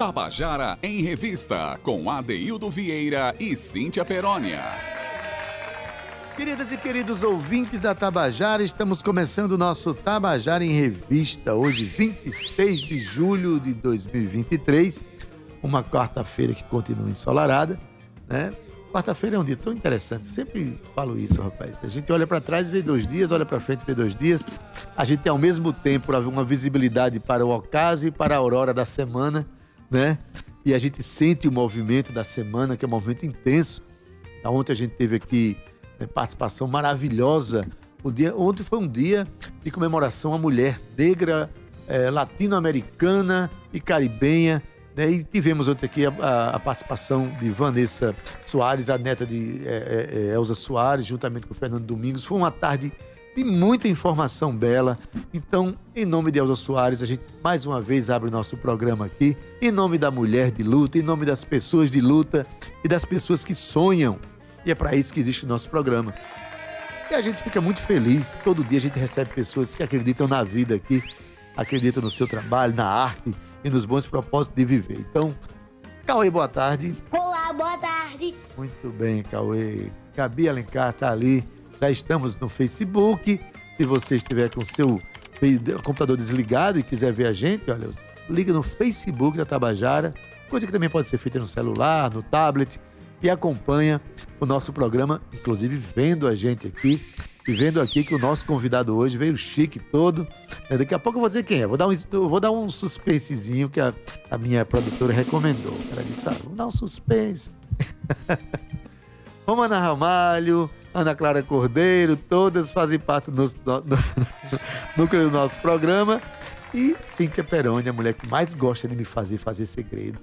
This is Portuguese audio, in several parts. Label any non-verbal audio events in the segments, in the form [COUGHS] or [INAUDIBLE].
Tabajara em Revista, com Adeildo Vieira e Cíntia Perónia. Queridas e queridos ouvintes da Tabajara, estamos começando o nosso Tabajara em Revista, hoje 26 de julho de 2023, uma quarta-feira que continua ensolarada, né? Quarta-feira é um dia tão interessante, sempre falo isso, rapaz. A gente olha para trás, vê dois dias, olha para frente, vê dois dias. A gente tem ao mesmo tempo uma visibilidade para o ocaso e para a aurora da semana né? E a gente sente o movimento da semana, que é um movimento intenso. Ontem a gente teve aqui né, participação maravilhosa. O dia, ontem foi um dia de comemoração à mulher negra, é, latino-americana e caribenha. Né? E tivemos ontem aqui a, a, a, participação de Vanessa Soares, a neta de é, é, é Elza Soares, juntamente com o Fernando Domingos. Foi uma tarde de muita informação bela. Então, em nome de Elza Soares, a gente mais uma vez abre o nosso programa aqui, em nome da mulher de luta, em nome das pessoas de luta e das pessoas que sonham. E é para isso que existe o nosso programa. E a gente fica muito feliz. Todo dia a gente recebe pessoas que acreditam na vida aqui, acreditam no seu trabalho, na arte e nos bons propósitos de viver. Então, Cauê, boa tarde. Olá, boa tarde. Muito bem, Cauê. Gabi Alencar tá ali já estamos no Facebook. Se você estiver com o seu computador desligado e quiser ver a gente, olha, liga no Facebook da Tabajara, coisa que também pode ser feita no celular, no tablet, e acompanha o nosso programa, inclusive vendo a gente aqui. E vendo aqui que o nosso convidado hoje veio chique todo. É, daqui a pouco eu vou dizer quem é. Vou dar um, vou dar um suspensezinho que a, a minha produtora recomendou. Ela disse: ah, vamos dar um suspense. [LAUGHS] Romana Ramalho, Ana Clara Cordeiro, todas fazem parte do [LAUGHS] núcleo do nosso programa. E Cíntia Peroni, a mulher que mais gosta de me fazer fazer segredo.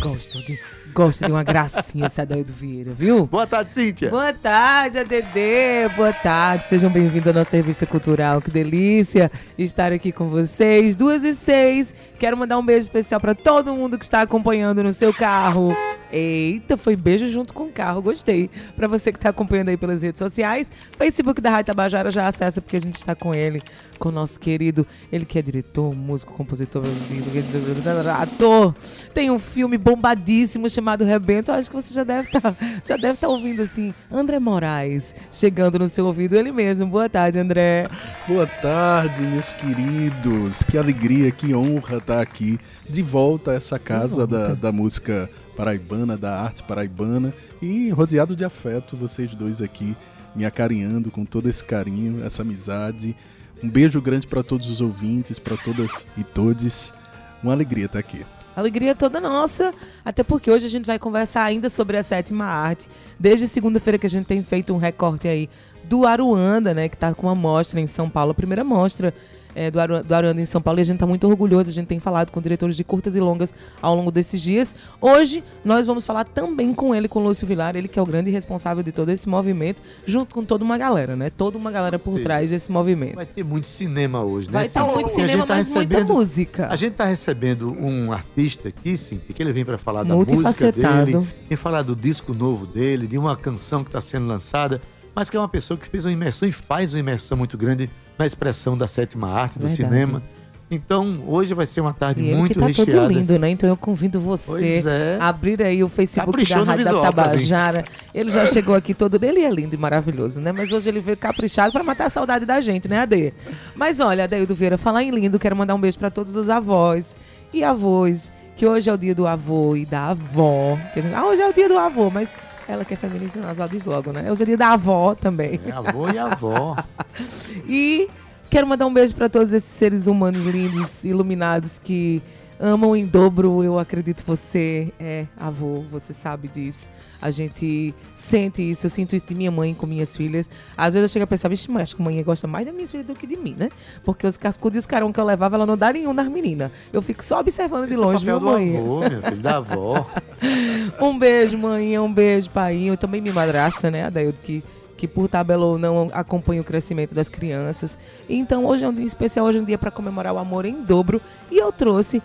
Gosto de, gosto de uma gracinha essa daí do Vieira, viu? Boa tarde, Cíntia. Boa tarde, ADD. Boa tarde. Sejam bem-vindos à nossa revista cultural. Que delícia estar aqui com vocês. Duas e seis. Quero mandar um beijo especial para todo mundo que está acompanhando no seu carro. Eita, foi beijo junto com o carro. Gostei. Para você que está acompanhando aí pelas redes sociais, Facebook da Rádio Tabajara já acessa porque a gente está com ele, com o nosso querido, ele que é diretor, músico, compositor brasileiro, ator. Tem um filme bombadíssimo chamado Rebento. Acho que você já deve estar, tá, [LAUGHS] já deve estar tá ouvindo assim. André Moraes chegando no seu ouvido ele mesmo. Boa tarde, André. Boa tarde, meus queridos. Que alegria, que honra estar aqui de volta a essa casa da, da música paraibana, da arte paraibana e rodeado de afeto, vocês dois aqui me acarinhando com todo esse carinho, essa amizade. Um beijo grande para todos os ouvintes, para todas e todes. Uma alegria estar aqui. Alegria toda nossa, até porque hoje a gente vai conversar ainda sobre a sétima arte. Desde segunda-feira que a gente tem feito um recorte aí do Aruanda, né, que está com uma mostra em São Paulo, a primeira mostra é, do, Aru, do Aruanda em São Paulo e a gente está muito orgulhoso. A gente tem falado com diretores de curtas e longas ao longo desses dias. Hoje nós vamos falar também com ele, com o Lúcio Vilar, ele que é o grande responsável de todo esse movimento, junto com toda uma galera, né? Toda uma galera por seja, trás desse movimento. Vai ter muito cinema hoje, né? Vai ter muito cinema, tá mas muita música. A gente está recebendo um artista aqui, Cintia, que ele vem para falar da música dele, vem falar do disco novo dele, de uma canção que está sendo lançada mas que é uma pessoa que fez uma imersão e faz uma imersão muito grande na expressão da sétima arte, do Verdade. cinema. Então, hoje vai ser uma tarde e muito ele que tá recheada. todo lindo, né? Então eu convido você é. a abrir aí o Facebook Caprichou da Rádio da Tabajara. Ele já chegou aqui todo ele é lindo e maravilhoso, né? Mas hoje ele veio caprichado para matar a saudade da gente, né, Ade? Mas olha, Adeildo Vieira, falar em lindo, quero mandar um beijo para todos os avós e avós, que hoje é o dia do avô e da avó. Gente... Ah, hoje é o dia do avô, mas ela que é feminista, nós diz logo, né? É dia da avó também. É avô e avó. [LAUGHS] e quero mandar um beijo para todos esses seres humanos lindos, iluminados que amam em dobro. Eu acredito você é avô, você sabe disso. A gente sente isso, eu sinto isso de minha mãe com minhas filhas. Às vezes eu chego a pensar, vixe, mas acho que a mãe gosta mais das minhas filhas do que de mim, né? Porque os cascudos e os carão que eu levava, ela não dá nenhum nas meninas. Eu fico só observando de longe, é o papel mãe. avô, meu filho, da avó. [LAUGHS] um beijo, mãe, um beijo, pai. Eu também me madrasta, né, Adaildo, que que por tabela ou não acompanha o crescimento das crianças. Então hoje é um dia especial, hoje é um dia para comemorar o amor em dobro. E eu trouxe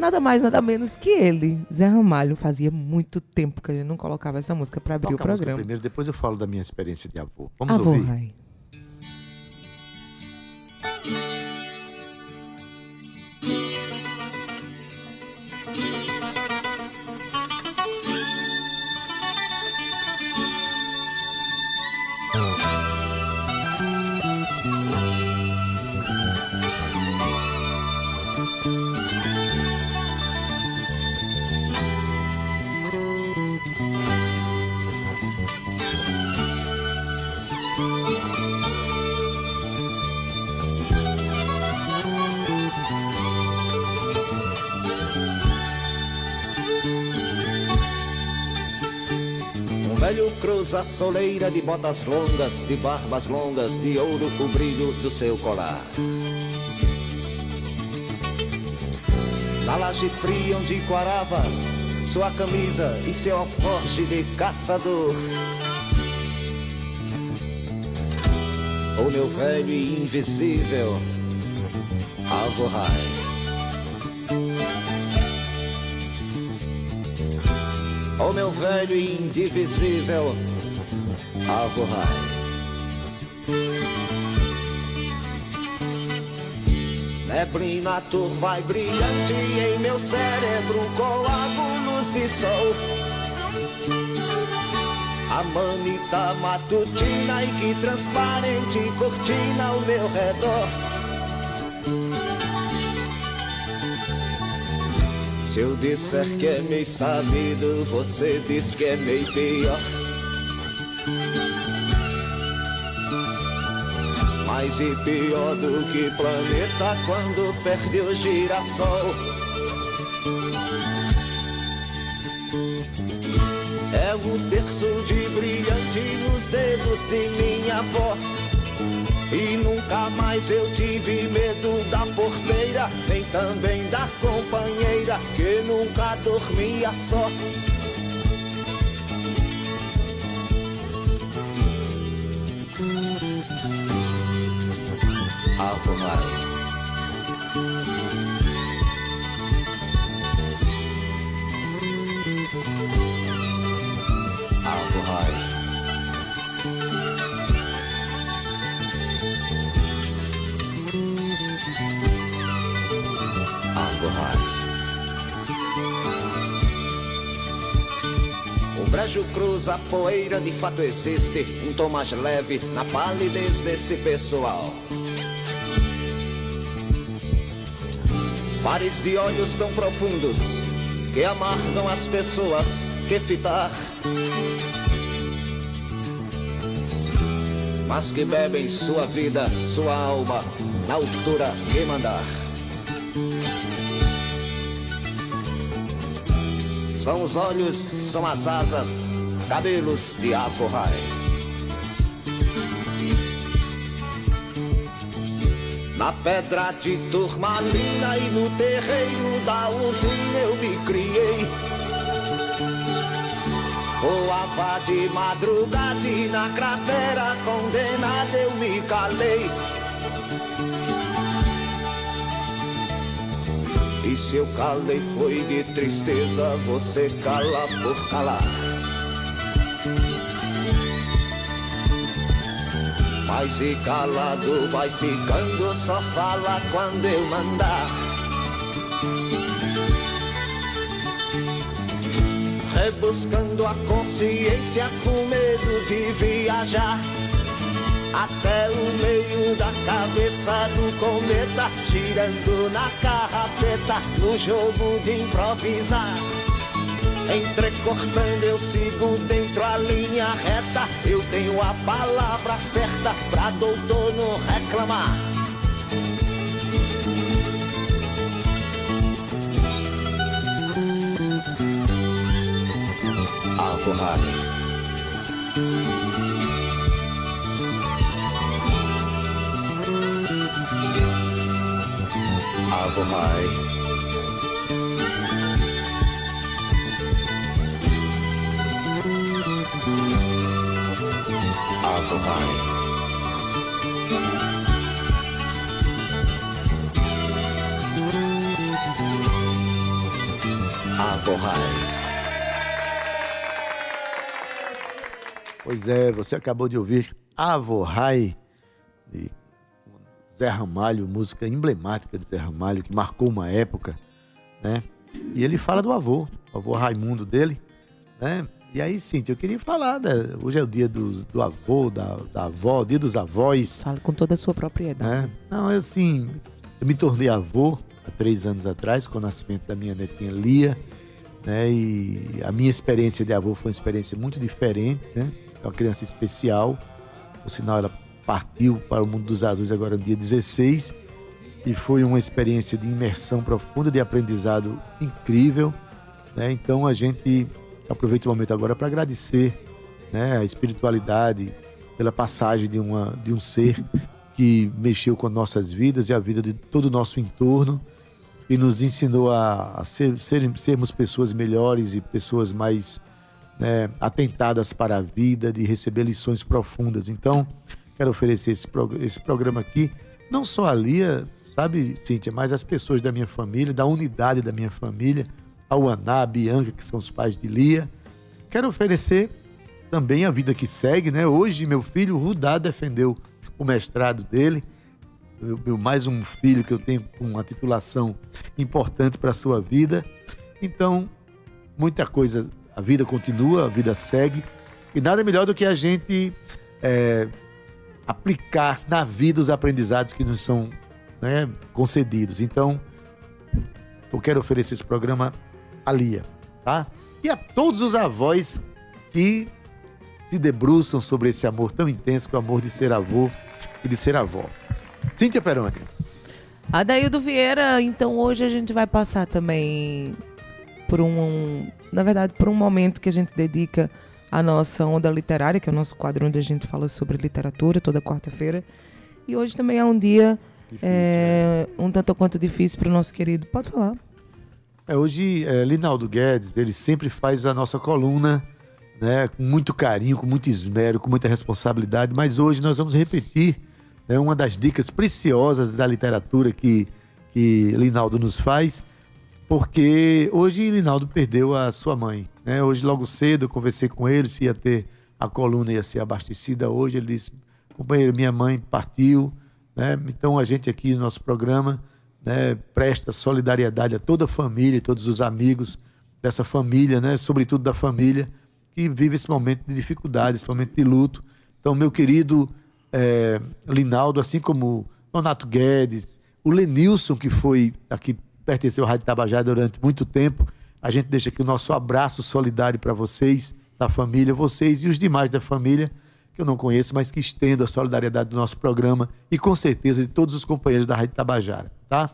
nada mais, nada menos que ele, Zé Ramalho. Fazia muito tempo que a gente não colocava essa música para abrir Toca o programa. primeiro, depois eu falo da minha experiência de avô. Vamos avô, ouvir. Vai. A soleira de botas longas, de barbas longas, de ouro o brilho do seu colar. Na laje fria onde quarava, sua camisa e seu alforje de caçador. O meu velho e invisível Alvorrai. O meu velho e indivisível Alvorrai. Neblina turva e brilhante em meu cérebro coágulos de sol. A manita matutina e que transparente cortina ao meu redor. Se eu disser que é meio sabido, você diz que é meio pior. Mais e pior do que planeta quando perde o girassol. É o terço de brilhante nos dedos de minha avó. E nunca mais eu tive medo da porteira, nem também da companheira, que nunca dormia só. Alvorrai. Alvorrai. O brejo cruza a poeira, de fato existe um tom mais leve na palidez desse pessoal. Pares de olhos tão profundos que amargam as pessoas que fitar. Mas que bebem sua vida, sua alma, na altura que mandar. São os olhos, são as asas, cabelos de Aforrai. Na pedra de turmalina e no terreiro da usina eu me criei. Voava de madrugada e na cratera condenada eu me calei. E se eu calei foi de tristeza, você cala por calar. Mas e calado vai ficando, só fala quando eu mandar. Rebuscando a consciência com medo de viajar. Até o meio da cabeça do cometa, tirando na carrapeta, no jogo de improvisar. Entrecortando eu sigo dentro a linha reta, eu tenho a palavra certa pra doutor não reclamar. Alvorrai. Alvorrai. Alvorrai. Pois é, você acabou de ouvir Avorrai, de Zé Ramalho, música emblemática de Zé Ramalho, que marcou uma época, né? E ele fala do avô, o avô Raimundo dele, né? E aí, Cíntia, eu queria falar, né? hoje é o dia do, do avô, da, da avó, dia dos avós, Fala com toda a sua propriedade. né? Não, é assim, eu me tornei avô há três anos atrás, com o nascimento da minha netinha Lia, né? E a minha experiência de avô foi uma experiência muito diferente, né? É uma criança especial, por sinal ela partiu para o mundo dos azuis agora no dia 16 e foi uma experiência de imersão profunda, de aprendizado incrível, né? Então a gente aproveita o momento agora para agradecer né, a espiritualidade, pela passagem de, uma, de um ser que mexeu com nossas vidas e a vida de todo o nosso entorno e nos ensinou a, ser, ser, sermos pessoas melhores e pessoas mais né, atentadas para a vida, de receber lições profundas. Então, quero oferecer esse, esse programa aqui, não só a Lia, sabe, Cíntia, mas as pessoas da minha família, da unidade da minha família, ao Aná, a Bianca, que são os pais de Lia. Quero oferecer também a vida que segue, né? Hoje, meu filho Rudá defendeu o mestrado dele meu, mais um filho que eu tenho com uma titulação importante para a sua vida. Então, muita coisa, a vida continua, a vida segue. E nada melhor do que a gente é, aplicar na vida os aprendizados que nos são né, concedidos. Então, eu quero oferecer esse programa a Lia, tá? E a todos os avós que se debruçam sobre esse amor tão intenso que é o amor de ser avô e de ser avó. Cíntia Peroni. Adaildo Vieira, então hoje a gente vai passar também por um, na verdade, por um momento que a gente dedica à nossa onda literária, que é o nosso quadro onde a gente fala sobre literatura toda quarta-feira. E hoje também é um dia difícil, é, é. um tanto quanto difícil para o nosso querido. Pode falar. É, hoje, é, Linaldo Guedes, ele sempre faz a nossa coluna né, com muito carinho, com muito esmero, com muita responsabilidade, mas hoje nós vamos repetir é uma das dicas preciosas da literatura que, que Linaldo nos faz, porque hoje Linaldo perdeu a sua mãe. Né? Hoje, logo cedo, eu conversei com ele se ia ter a coluna ia ser abastecida hoje. Ele disse: companheiro, minha mãe partiu. Né? Então, a gente aqui no nosso programa né, presta solidariedade a toda a família, todos os amigos dessa família, né? sobretudo da família que vive esse momento de dificuldade, esse momento de luto. Então, meu querido é, Linaldo, assim como Donato Guedes, o Lenilson, que foi aqui, pertenceu à Rádio Tabajara durante muito tempo. A gente deixa aqui o nosso abraço solidário para vocês, da família, vocês e os demais da família, que eu não conheço, mas que estendo a solidariedade do nosso programa e com certeza de todos os companheiros da Rádio Tabajara, tá?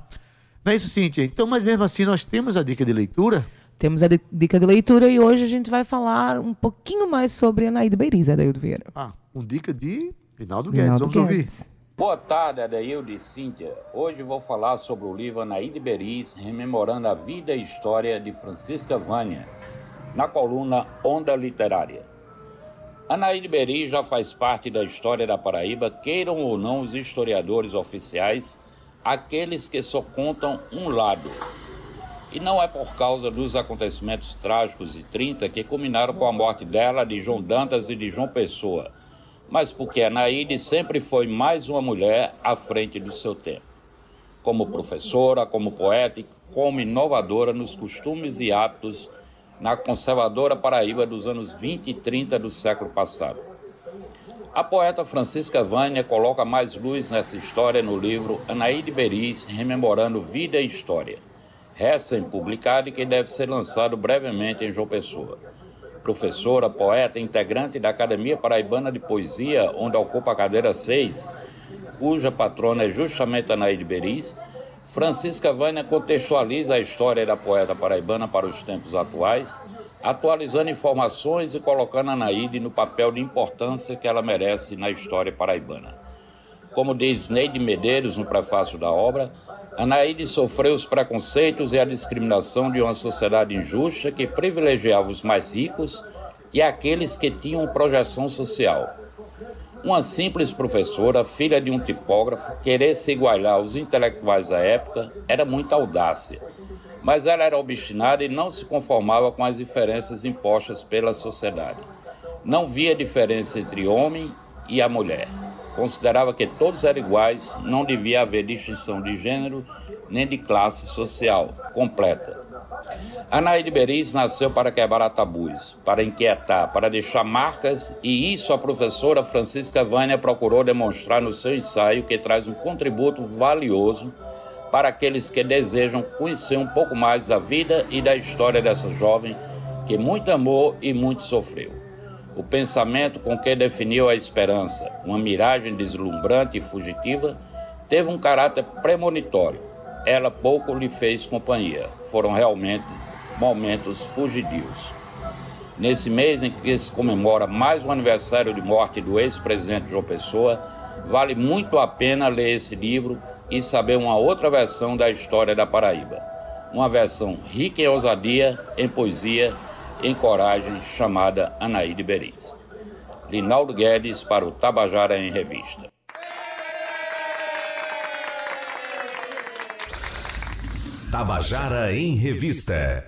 Não é isso, Cíntia? Então, mas mesmo assim, nós temos a dica de leitura? Temos a dica de leitura e hoje a gente vai falar um pouquinho mais sobre Anaída Beiriz, Adaildo Vieira. Ah, com dica de Rinaldo Guedes, Rinaldo vamos Guedes. ouvir. Boa tarde, Adaildo e Cíntia. Hoje vou falar sobre o livro Anaíde Beris, rememorando a vida e história de Francisca Vânia, na coluna Onda Literária. Anaíde Beris já faz parte da história da Paraíba, queiram ou não os historiadores oficiais, aqueles que só contam um lado. E não é por causa dos acontecimentos trágicos de 30 que culminaram com a morte dela, de João Dantas e de João Pessoa mas porque a Naide sempre foi mais uma mulher à frente do seu tempo. Como professora, como poeta e como inovadora nos costumes e hábitos na conservadora Paraíba dos anos 20 e 30 do século passado. A poeta Francisca Vânia coloca mais luz nessa história no livro Anaíde Beris, rememorando vida e história, recém-publicado e que deve ser lançado brevemente em João Pessoa professora, poeta, integrante da Academia Paraibana de Poesia, onde ocupa a cadeira 6, cuja patrona é justamente Anaíde Beris, Francisca Vânia contextualiza a história da poeta paraibana para os tempos atuais, atualizando informações e colocando Anaíde no papel de importância que ela merece na história paraibana. Como diz Neide Medeiros no prefácio da obra, Anaíde sofreu os preconceitos e a discriminação de uma sociedade injusta que privilegiava os mais ricos e aqueles que tinham projeção social. Uma simples professora, filha de um tipógrafo, querer se igualar aos intelectuais da época era muita audácia. Mas ela era obstinada e não se conformava com as diferenças impostas pela sociedade. Não via diferença entre homem e a mulher considerava que todos eram iguais, não devia haver distinção de gênero nem de classe social completa. Anaíde Beris nasceu para quebrar tabus, para inquietar, para deixar marcas, e isso a professora Francisca Vânia procurou demonstrar no seu ensaio, que traz um contributo valioso para aqueles que desejam conhecer um pouco mais da vida e da história dessa jovem que muito amou e muito sofreu. O pensamento com que definiu a esperança, uma miragem deslumbrante e fugitiva, teve um caráter premonitório. Ela pouco lhe fez companhia. Foram realmente momentos fugidios. Nesse mês em que se comemora mais um aniversário de morte do ex-presidente João Pessoa, vale muito a pena ler esse livro e saber uma outra versão da história da Paraíba. Uma versão rica em ousadia, em poesia, em coragem, chamada Anaíde Beriz. Linaldo Guedes para o Tabajara em Revista. Tabajara em Revista.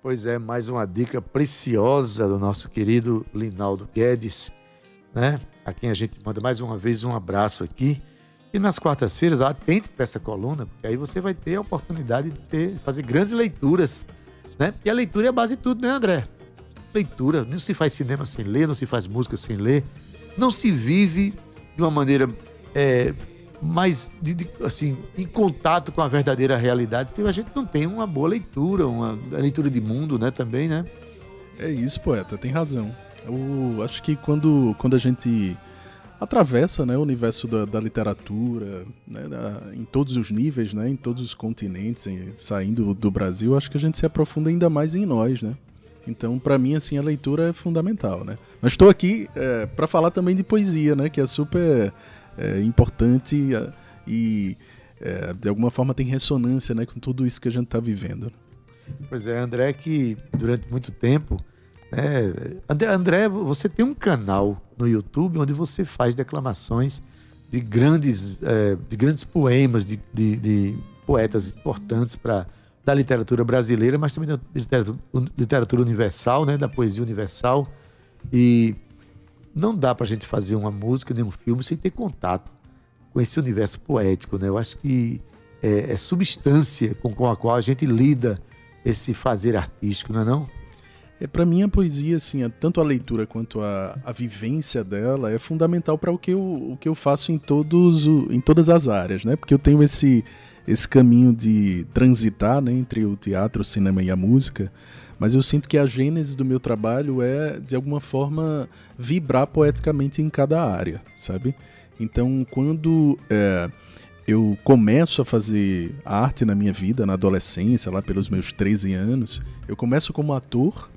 Pois é, mais uma dica preciosa do nosso querido Linaldo Guedes, né? A quem a gente manda mais uma vez um abraço aqui. E nas quartas-feiras, atente para essa coluna, porque aí você vai ter a oportunidade de ter, fazer grandes leituras, né? E a leitura é a base de tudo, né, André? Leitura. Não se faz cinema sem ler, não se faz música sem ler. Não se vive de uma maneira é, mais de, de, assim, em contato com a verdadeira realidade se a gente não tem uma boa leitura, uma leitura de mundo, né, também, né? É isso, poeta, tem razão. Eu acho que quando, quando a gente atravessa né, o universo da, da literatura, né, da, em todos os níveis, né, em todos os continentes, em, saindo do Brasil, acho que a gente se aprofunda ainda mais em nós, né? Então, para mim, assim, a leitura é fundamental, né? Mas estou aqui é, para falar também de poesia, né? Que é super é, importante e, é, de alguma forma, tem ressonância né, com tudo isso que a gente está vivendo. Pois é, André, que durante muito tempo. André, André, você tem um canal no YouTube onde você faz declamações de grandes, é, de grandes poemas, de, de, de poetas importantes para da literatura brasileira, mas também da literatura, literatura universal, né, da poesia universal. E não dá para a gente fazer uma música nem um filme sem ter contato com esse universo poético, né? Eu acho que é, é substância com, com, a qual a gente lida esse fazer artístico, não é não? É, para mim a poesia, assim, tanto a leitura quanto a, a vivência dela é fundamental para o que eu, o que eu faço em todos em todas as áreas, né? Porque eu tenho esse esse caminho de transitar né, entre o teatro, o cinema e a música mas eu sinto que a gênese do meu trabalho é, de alguma forma, vibrar poeticamente em cada área, sabe? Então, quando é, eu começo a fazer arte na minha vida, na adolescência, lá pelos meus 13 anos, eu começo como ator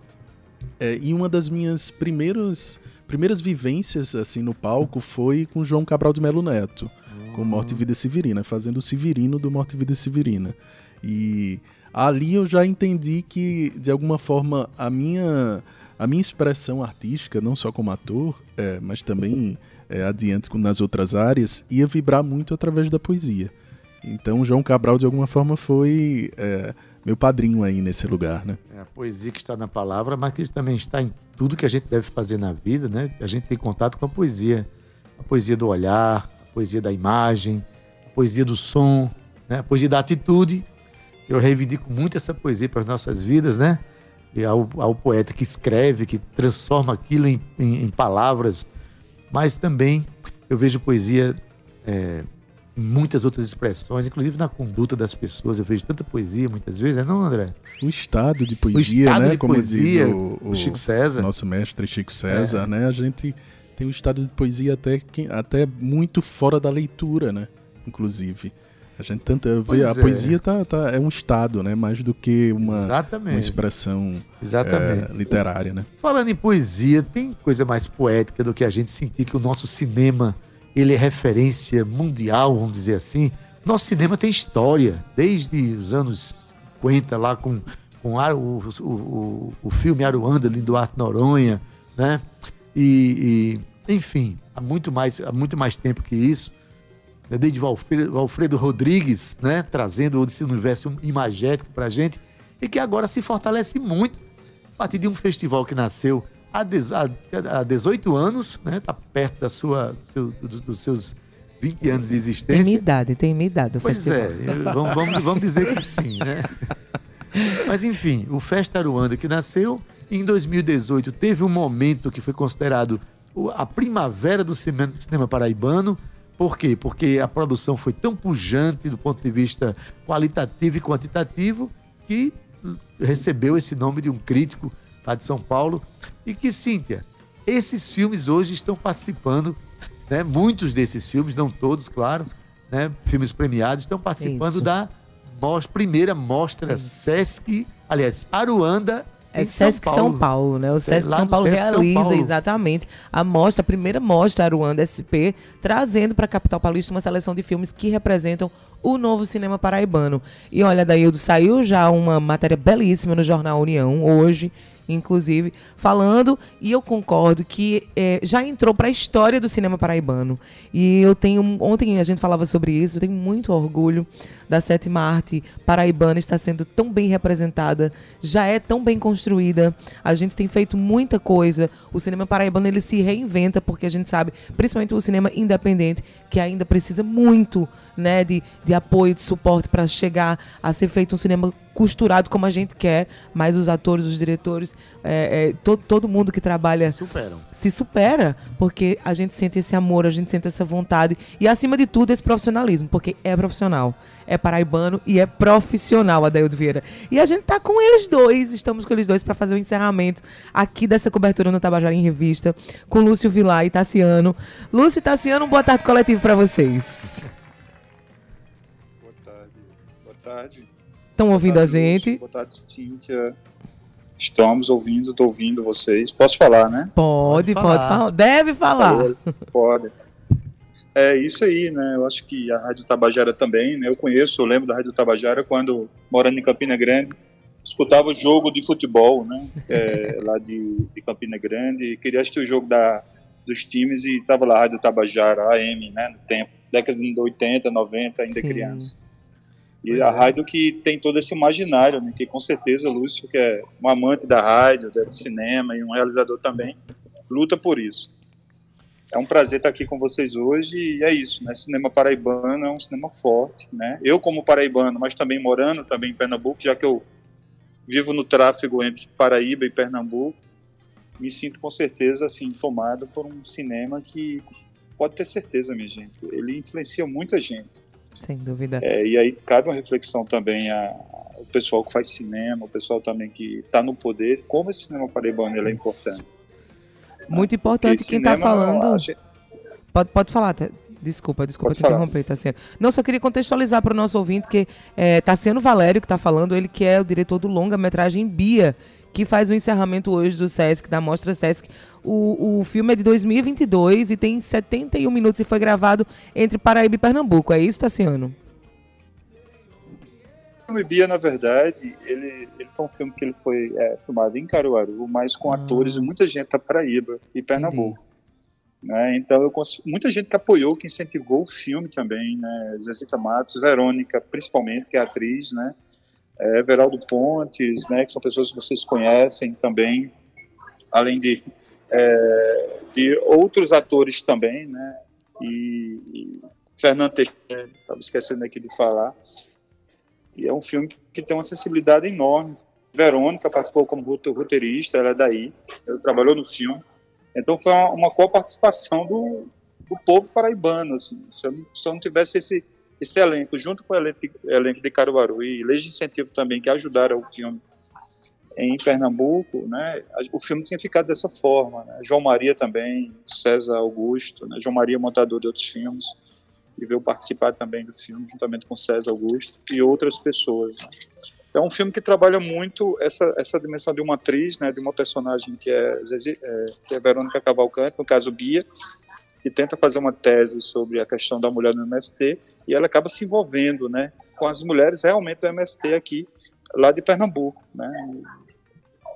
é, e uma das minhas primeiras, primeiras vivências assim no palco foi com João Cabral de Melo Neto, com Morte e Vida Severina, fazendo o Severino do Morte e Vida Severina. E ali eu já entendi que, de alguma forma, a minha, a minha expressão artística, não só como ator, é, mas também é, adiante nas outras áreas, ia vibrar muito através da poesia. Então, João Cabral, de alguma forma, foi é, meu padrinho aí nesse lugar, né? É a poesia que está na palavra, mas que também está em tudo que a gente deve fazer na vida, né? A gente tem contato com a poesia. A poesia do olhar, a poesia da imagem, a poesia do som, né? a poesia da atitude eu reivindico muito essa poesia para as nossas vidas, né? E ao, ao poeta que escreve, que transforma aquilo em, em, em palavras, mas também eu vejo poesia é, em muitas outras expressões, inclusive na conduta das pessoas. Eu vejo tanta poesia muitas vezes, é não, André? O estado de poesia, o estado né? De Como poesia, diz o, o, Chico César. Nosso mestre Chico César, é. né? A gente tem um estado de poesia até, até muito fora da leitura, né? Inclusive. A gente tenta ver, a é. poesia tá, tá, é um estado, né? Mais do que uma, uma expressão é, literária, né? Falando em poesia, tem coisa mais poética do que a gente sentir que o nosso cinema ele é referência mundial, vamos dizer assim. Nosso cinema tem história, desde os anos 50, lá com, com o, o, o, filme Aruanda, do Duarte Noronha, né? E, e, enfim, há muito, mais, há muito mais tempo que isso desde Valfredo, Valfredo Rodrigues, né, trazendo esse universo imagético para a gente, e que agora se fortalece muito a partir de um festival que nasceu há, 18 anos, né, tá perto da sua, seu, dos seus 20 anos de existência. Tem minha idade, tem minha idade o pois festival. é, vamos, vamos, vamos dizer que sim, né? [LAUGHS] Mas enfim, o Festa Aruanda que nasceu em 2018 teve um momento que foi considerado a primavera do cinema paraibano, por quê? Porque a produção foi tão pujante do ponto de vista qualitativo e quantitativo que recebeu esse nome de um crítico lá de São Paulo. E que, Cíntia, esses filmes hoje estão participando, né? muitos desses filmes, não todos, claro, né? filmes premiados, estão participando Isso. da primeira mostra Isso. Sesc, aliás, Aruanda É Sesc São Paulo. São Paulo, né? O Sesc São Paulo Sesc realiza São Paulo. exatamente a mostra, a primeira mostra Aruanda SP, trazendo para a capital paulista uma seleção de filmes que representam o novo cinema paraibano. E olha, Daildo, saiu já uma matéria belíssima no jornal União hoje, inclusive, falando, e eu concordo que é, já entrou para a história do cinema paraibano. E eu tenho, ontem a gente falava sobre isso, eu tenho muito orgulho da sétima arte paraibana estar sendo tão bem representada, já é tão bem construída, a gente tem feito muita coisa, o cinema paraibano ele se reinventa, porque a gente sabe, principalmente o cinema independente, que ainda precisa muito né, de, de apoio, de suporte para chegar a ser feito um cinema costurado como a gente quer, mas os atores, os diretores, é, é, todo, todo mundo que trabalha Superam. se supera, porque a gente sente esse amor, a gente sente essa vontade e acima de tudo esse profissionalismo, porque é profissional, é paraibano e é profissional, Adaildo Vieira. E a gente tá com eles dois, estamos com eles dois para fazer o encerramento aqui dessa cobertura no Tabajara em Revista, com Lúcio Vilar e Tassiano. Lúcio e Tassiano, um boa tarde coletivo para vocês. Tarde. Estão ouvindo tarde, a gente? Lúcio. Boa tarde, Cíntia. Estamos ouvindo, estou ouvindo vocês. Posso falar, né? Pode, pode falar. Pode falar. Deve falar. Pode, pode. É isso aí, né? Eu acho que a Rádio Tabajara também, né? Eu conheço, eu lembro da Rádio Tabajara quando, morando em Campina Grande, escutava o jogo de futebol, né? É, [LAUGHS] lá de, de, Campina Grande. Queria assistir o jogo da, dos times e estava lá a Rádio Tabajara, AM, né? No tempo, década de 80, 90, ainda Sim. criança. E a é. rádio que tem todo esse imaginário, né, que com certeza Lúcio, que é um amante da rádio, do cinema e um realizador também, luta por isso. É um prazer estar aqui com vocês hoje e é isso, né? Cinema paraibano é um cinema forte, né? Eu como paraibano, mas também morando também em Pernambuco, já que eu vivo no tráfego entre Paraíba e Pernambuco, me sinto com certeza assim tomado por um cinema que pode ter certeza, minha gente, ele influencia muita gente. Sem dúvida. É, e aí cabe uma reflexão também a, o pessoal que faz cinema, o pessoal também que está no poder, como esse cinema paraibano ele é importante. Muito importante quem está falando. Gente... Pode, pode falar, Desculpa, desculpa te interromper, Tassiano. Não, só queria contextualizar para o nosso ouvinte que é Tassiano Valério que está falando, ele que é o diretor do longa-metragem Bia, que faz o encerramento hoje do Sesc, da Mostra Sesc. O, o filme é de 2022 e tem 71 minutos e foi gravado entre Paraíba e Pernambuco. É isso, Tassiano? O filme Bia, na verdade, ele, ele foi um filme que ele foi é, filmado em Caruaru, mas com ah. atores de muita gente da Paraíba e Pernambuco. Né? Então, eu, muita gente que apoiou, que incentivou o filme também, né? Zezita Matos, Verônica, principalmente, que é atriz, né? É, Veraldo Pontes, né, que são pessoas que vocês conhecem também, além de, é, de outros atores também, né, e, e Fernando Teixeira, estava esquecendo aqui de falar, e é um filme que tem uma sensibilidade enorme. Verônica participou como roteirista, ela é daí, ela trabalhou no filme, então foi uma, uma co-participação do, do povo paraibano, assim, se eu, se eu não tivesse esse esse elenco, junto com o elenco, de Caruaru e leis de incentivo também, que ajudaram o filme em Pernambuco, né, o filme tinha ficado dessa forma. Né? João Maria também, César Augusto, né? João Maria montador de outros filmes, e veio participar também do filme, juntamente com César Augusto e outras pessoas. Né? Então, é um filme que trabalha muito essa, essa dimensão de uma atriz, né, de uma personagem que é, é, que é Verônica Cavalcante, no caso Bia, que tenta fazer uma tese sobre a questão da mulher no MST e ela acaba se envolvendo, né, com as mulheres realmente do MST aqui, lá de Pernambuco, né,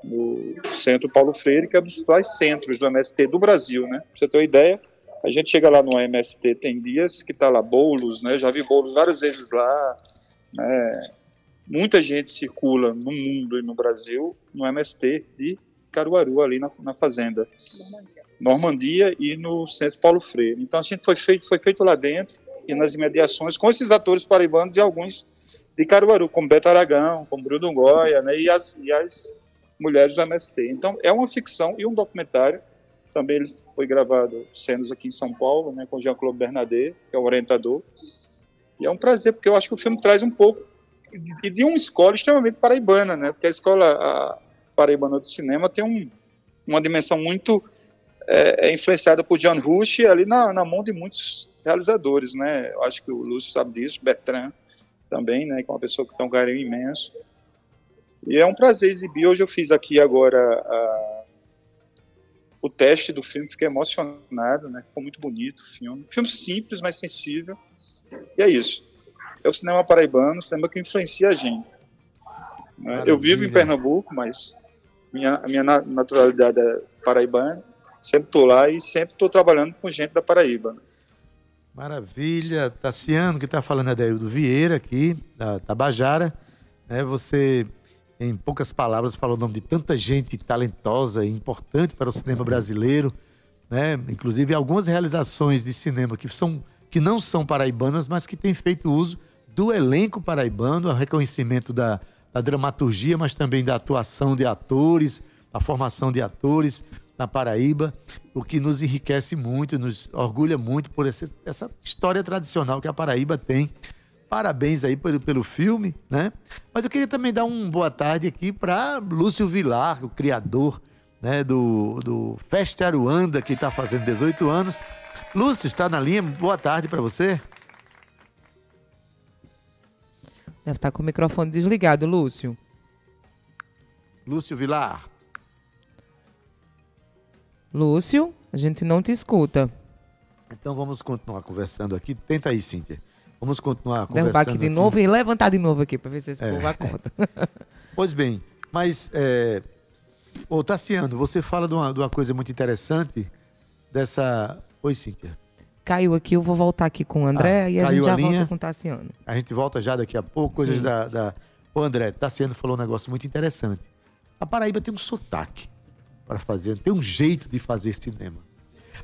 no Centro Paulo Freire, que é um dos principais centros do MST do Brasil, né. Pra você ter uma ideia, a gente chega lá no MST, tem dias que tá lá bolos, né, já vi bolos várias vezes lá, né, muita gente circula no mundo e no Brasil no MST de Caruaru, ali na, na fazenda. Normandia e no Centro Paulo Freire. Então a gente foi feito, foi feito lá dentro e nas imediações com esses atores paraibanos e alguns de Caruaru, como Beto Aragão, como Bruno Goya, né, e, as, e as mulheres do MST. Então é uma ficção e um documentário. Também ele foi gravado cenas aqui em São Paulo, né, com Jean-Claude Bernadette, que é o orientador. E é um prazer, porque eu acho que o filme traz um pouco de, de uma escola extremamente paraibana, né, porque a escola a paraibana do cinema tem um, uma dimensão muito é, é influenciada por John Rush ali na, na, mão de muitos realizadores, né? Eu acho que o Lúcio sabe disso, Bertrand também, né? Que é uma pessoa que tem um carinho imenso. E é um prazer exibir. Hoje eu fiz aqui agora a, o teste do filme, fiquei emocionado, né? Ficou muito bonito o filme. Filme simples, mas sensível. E é isso. É o cinema paraibano, o cinema que influencia a gente. Né? Eu vivo em Pernambuco, mas minha, a minha naturalidade é paraibana. Sempre estou lá e sempre estou trabalhando com gente da Paraíba. Né? Maravilha. Tassiano, que está falando é Daildo Vieira, aqui, da Tabajara. É, você, em poucas palavras, falou o nome de tanta gente talentosa e importante para o cinema brasileiro. Né? Inclusive algumas realizações de cinema que, são, que não são paraibanas, mas que têm feito uso do elenco paraibano, o reconhecimento da, da dramaturgia, mas também da atuação de atores, a formação de atores na Paraíba, o que nos enriquece muito, nos orgulha muito por essa, essa história tradicional que a Paraíba tem. Parabéns aí pelo, pelo filme, né? Mas eu queria também dar uma boa tarde aqui para Lúcio Vilar, o criador né, do, do Festa Aruanda, que está fazendo 18 anos. Lúcio, está na linha? Boa tarde para você. Deve estar com o microfone desligado, Lúcio. Lúcio Vilar. Lúcio, a gente não te escuta. Então vamos continuar conversando aqui. Tenta aí, Cíntia. Vamos continuar conversando. Derrubar aqui de aqui. novo e levantar de novo aqui para ver se esse É. povo acorda. [LAUGHS] Pois bem, mas, é... ô Tassiano, você fala de uma, de uma coisa muito interessante dessa. Oi, Cíntia. Caiu aqui, eu vou voltar aqui com o André Ah, e a gente já a volta com o Tassiano. A gente volta já daqui a pouco, coisas Sim. da, da. Ô, André, Tassiano falou um negócio muito interessante. A Paraíba tem um sotaque para fazer, tem um jeito de fazer cinema.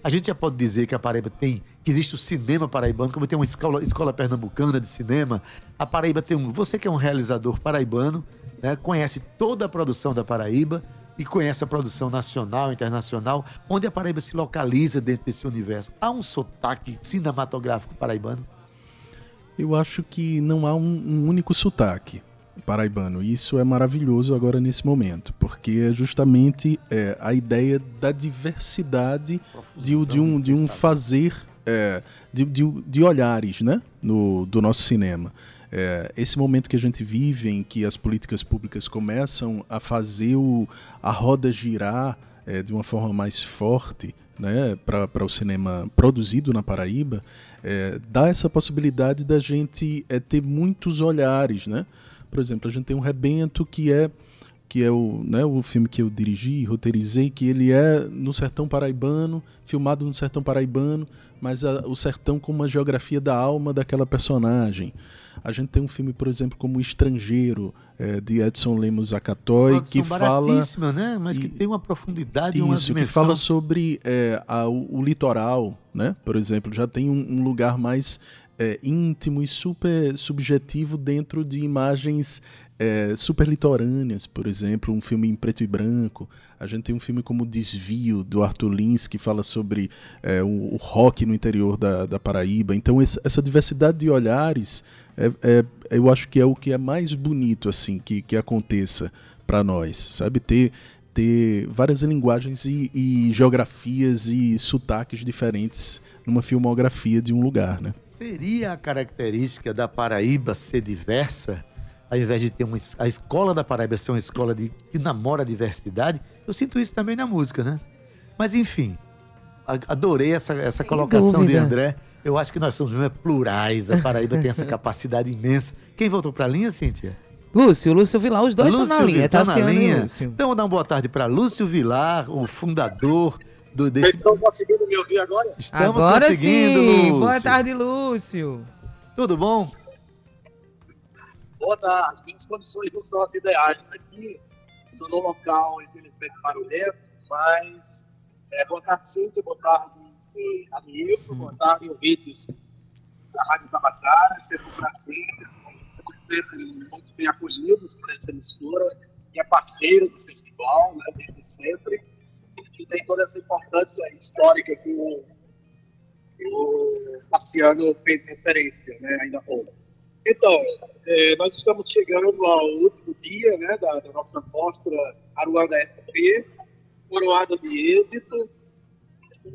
A gente já pode dizer que a Paraíba tem, que existe o cinema paraibano, como tem uma escola, escola pernambucana de cinema. A Paraíba tem um. Você que é um realizador paraibano, né, conhece toda a produção da Paraíba e conhece a produção nacional, internacional, onde a Paraíba se localiza dentro desse universo. Há um sotaque cinematográfico paraibano? Eu acho que não há um, um único sotaque paraibano. E Isso é maravilhoso agora nesse momento, porque é justamente é, a ideia da diversidade de, de um, de um fazer, é, de, de, de olhares né? no, do nosso cinema. É, esse momento que a gente vive, em que as políticas públicas começam a fazer o, a roda girar é, de uma forma mais forte né, para o cinema produzido na Paraíba, é, dá essa possibilidade da gente é, ter muitos olhares. Né? Por exemplo, a gente tem um Rebento que é que é o, né, o filme que eu dirigi, roteirizei, que ele é no sertão paraibano, filmado no sertão paraibano, mas a- o sertão com uma geografia da alma daquela personagem. A gente tem um filme, por exemplo, como O Estrangeiro, é, de Edson Lemos Acatoy, que fala né? Mas que tem uma profundidade e uma isso, que dimensão. fala sobre é, a- o, o litoral, né? Por exemplo, já tem um, um lugar mais é, íntimo e super subjetivo dentro de imagens é, super litorâneas, por exemplo, um filme em preto e branco. A gente tem um filme como Desvio, do Arthur Lins, que fala sobre é, o, o rock no interior da, da Paraíba. Então, esse- essa diversidade de olhares, é- é- eu acho que é o que é mais bonito assim que, que aconteça para nós, sabe? Ter ter várias linguagens e, e geografias e sotaques diferentes numa filmografia de um lugar, né? Seria a característica da Paraíba ser diversa, ao invés de ter uma, a escola da Paraíba ser uma escola de, que namora a diversidade? Eu sinto isso também na música, né? Mas enfim, adorei essa, essa colocação de. André. Eu acho que nós somos mesmo plurais, a Paraíba tem essa capacidade [LAUGHS] imensa. Quem voltou para a linha, Cíntia? Lúcio, Lúcio Vilar, os dois estão na linha, tá na Tassiano e linha. Então, vou dar uma boa tarde para Lúcio Vilar, o fundador do, Vocês desse. estão conseguindo me ouvir agora? Estamos Agora conseguindo, sim. Lúcio. Boa tarde, Lúcio. Tudo bom? Boa tarde. Minhas condições não são as ideais aqui. Estou num local, infelizmente, barulhento, mas é, boa tarde, Cíntia, boa tarde, eh, Adilton, boa tarde, ouvintes da Rádio Tabajara. É sempre um prazer, somos sempre muito bem acolhidos por essa emissora, que é parceiro do festival, né, desde sempre, que tem toda essa importância histórica que o, que o Tassiano fez referência, né, ainda pouco. Então, eh, nós estamos chegando ao último dia né, da, da nossa mostra Aruanda SP, coroada de êxito,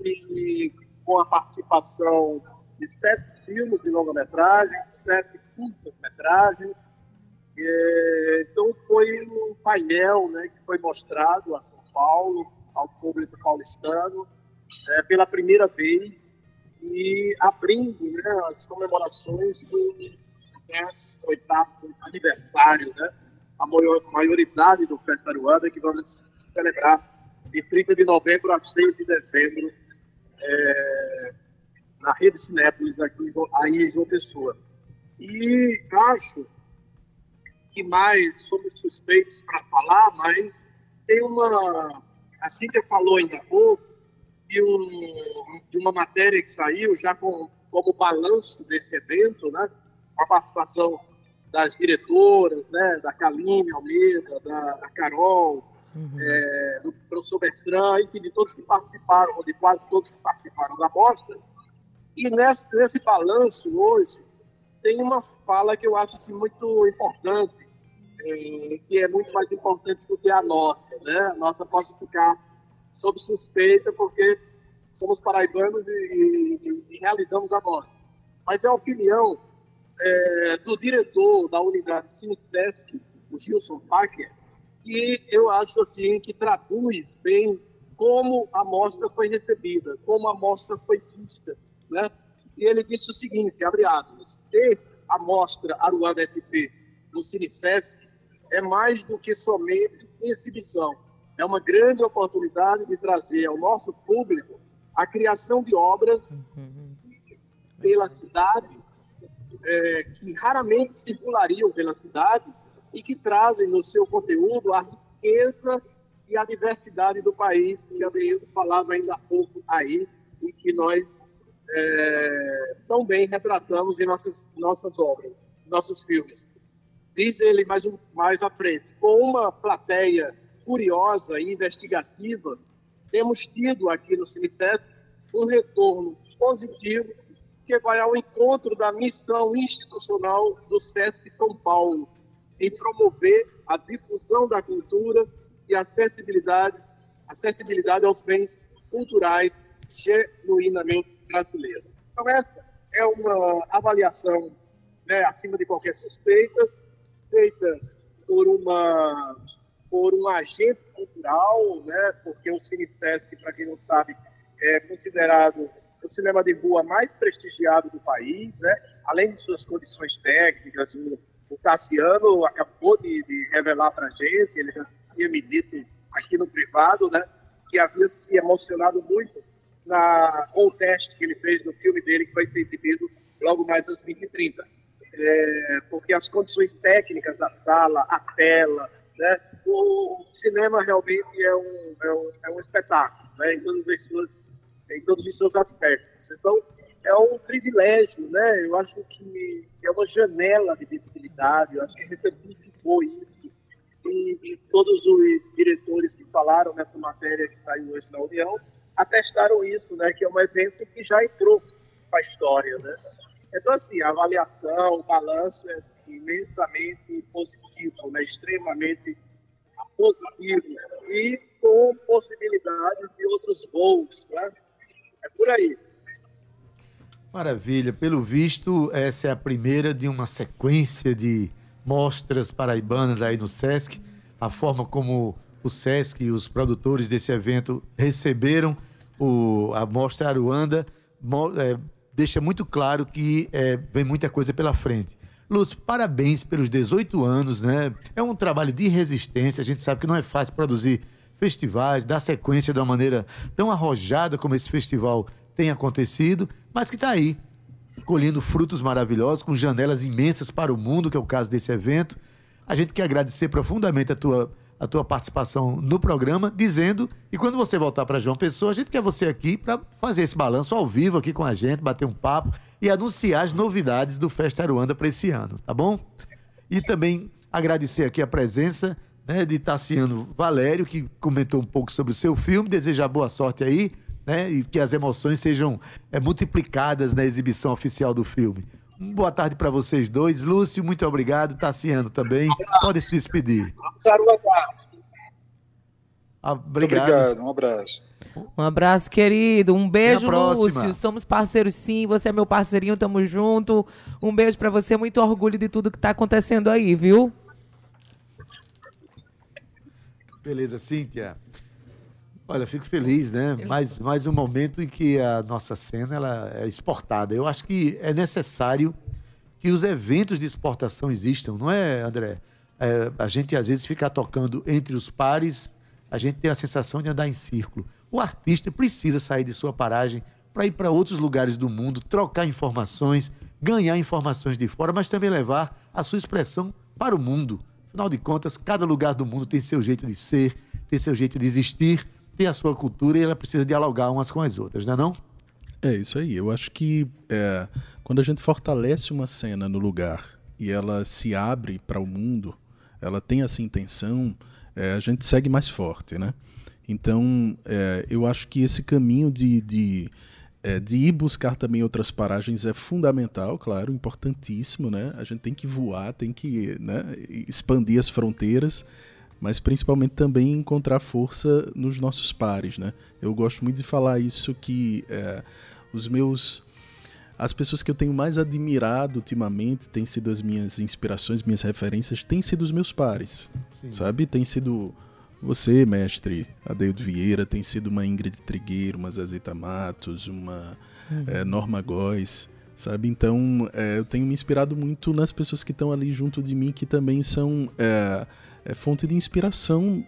e com a participação de sete filmes de longa-metragem, sete curtas-metragens. Eh, Então, foi um painel né, que foi mostrado a São Paulo, ao público paulistano, é, pela primeira vez e abrindo né, as comemorações do 18 aniversário, né, a maior, maioridade do Festa Aruanda, que vamos celebrar de 30 de novembro a 6 de dezembro é, na Rede Cinépolis, aqui aí em João Pessoa. E acho que mais somos suspeitos para falar, mas tem uma. A Cíntia falou ainda há pouco de, um, de uma matéria que saiu já com, como balanço desse evento, né? com a participação das diretoras, né? da Kaline Almeida, da, da Carol, uhum. é, do professor Bertrand, enfim, de todos que participaram, ou de quase todos que participaram da mostra. E nesse, nesse balanço hoje, tem uma fala que eu acho assim, muito importante, que é muito mais importante do que a nossa. Né? A nossa pode ficar sob suspeita porque somos paraibanos e, e, e realizamos a mostra. Mas é a opinião é, do diretor da unidade Cinesesc, o Gilson Packer, que eu acho assim que traduz bem como a mostra foi recebida, como a mostra foi vista, né? E ele disse o seguinte, abre aspas, ter a mostra Aruanda SP no Cinesesc é mais do que somente exibição. É uma grande oportunidade de trazer ao nosso público a criação de obras pela cidade, é, que raramente circulariam pela cidade, e que trazem no seu conteúdo a riqueza e a diversidade do país, que Adriano falava ainda há pouco aí, e que nós é, tão bem retratamos em nossas, nossas obras, nossos filmes. Diz ele mais, um, mais à frente, com uma plateia curiosa e investigativa, temos tido aqui no Cinesesc um retorno positivo que vai ao encontro da missão institucional do SESC São Paulo, em promover a difusão da cultura e acessibilidade, acessibilidade aos bens culturais genuinamente brasileiros. Então, essa é uma avaliação né, acima de qualquer suspeita, feita por uma por um agente cultural, né, porque o CineSesc, para quem não sabe, é considerado o cinema de rua mais prestigiado do país, né, além de suas condições técnicas, o Cassiano acabou de, de revelar para a gente, ele já tinha me dito aqui no privado, né, que havia se emocionado muito na, com o teste que ele fez no filme dele, que vai ser exibido logo mais às 20h30. É, porque as condições técnicas da sala, a tela, né, o cinema realmente é um, é um, é um espetáculo, né, em, todos os seus, em todos os seus aspectos. Então, é um privilégio, né? Eu acho que é uma janela de visibilidade, eu acho que a gente amplificou isso. E, e, todos os diretores que falaram nessa matéria que saiu hoje na União atestaram isso, né? Que é um evento que já entrou para a história, né? Então, assim, a avaliação, o balanço é assim, imensamente positivo, né? extremamente positivo e com possibilidade de outros voos, né? É por aí. Maravilha. Pelo visto, essa é a primeira de uma sequência de mostras paraibanas aí no SESC. A forma como o SESC e os produtores desse evento receberam o, a Mostra Aruanda é, deixa muito claro que é, vem muita coisa pela frente. Lúcio, parabéns pelos 18 anos, né? É um trabalho de resistência. A gente sabe que não é fácil produzir festivais, dar sequência de uma maneira tão arrojada como esse festival tem acontecido, mas que está aí, colhendo frutos maravilhosos, com janelas imensas para o mundo, que é o caso desse evento. A gente quer agradecer profundamente a tua, a tua participação no programa, dizendo que quando você voltar para João Pessoa, a gente quer você aqui para fazer esse balanço ao vivo aqui com a gente, bater um papo e anunciar as novidades do Festa Aruanda para esse ano, tá bom? E também agradecer aqui a presença né, de Tassiano Valério, que comentou um pouco sobre o seu filme, desejar boa sorte aí né? E que as emoções sejam é, multiplicadas na exibição oficial do filme. Boa tarde para vocês dois. Lúcio, muito obrigado. Tassiano também. Um Pode se despedir. Ah, obrigado. obrigado. Um abraço. Um abraço, querido. Um beijo, Lúcio. Somos parceiros, sim. Você é meu parceirinho, tamo junto. Um beijo para você. Muito orgulho de tudo que tá acontecendo aí, viu? Beleza, Cíntia. Olha, fico feliz, né? Mais, mais um momento em que a nossa cena ela é exportada. Eu acho que é necessário que os eventos de exportação existam, não é, André? É, a gente às vezes fica tocando entre os pares, a gente tem a sensação de andar em círculo. O artista precisa sair de sua paragem para ir para outros lugares do mundo, trocar informações, ganhar informações de fora, mas também levar a sua expressão para o mundo. Afinal de contas, cada lugar do mundo tem seu jeito de ser, tem seu jeito de existir, tem a sua cultura e ela precisa dialogar umas com as outras, não é não? É isso aí. Eu acho que é, quando a gente fortalece uma cena no lugar e ela se abre para o mundo, ela tem essa intenção, é, a gente segue mais forte, né? Então, é, eu acho que esse caminho de, de, é, de ir buscar também outras paragens é fundamental, claro, importantíssimo, né? A gente tem que voar, tem que né, expandir as fronteiras, mas principalmente também encontrar força nos nossos pares, né? Eu gosto muito de falar isso que é, os meus as pessoas que eu tenho mais admirado ultimamente têm sido as minhas inspirações, minhas referências, têm sido os meus pares, Sim. sabe? Tem sido você, mestre Adeildo Vieira, tem sido uma Ingrid Trigueiro, uma Zazita Matos, uma uhum. é, Norma Góes, sabe? Então, é, eu tenho me inspirado muito nas pessoas que estão ali junto de mim, que também são é, fonte de inspiração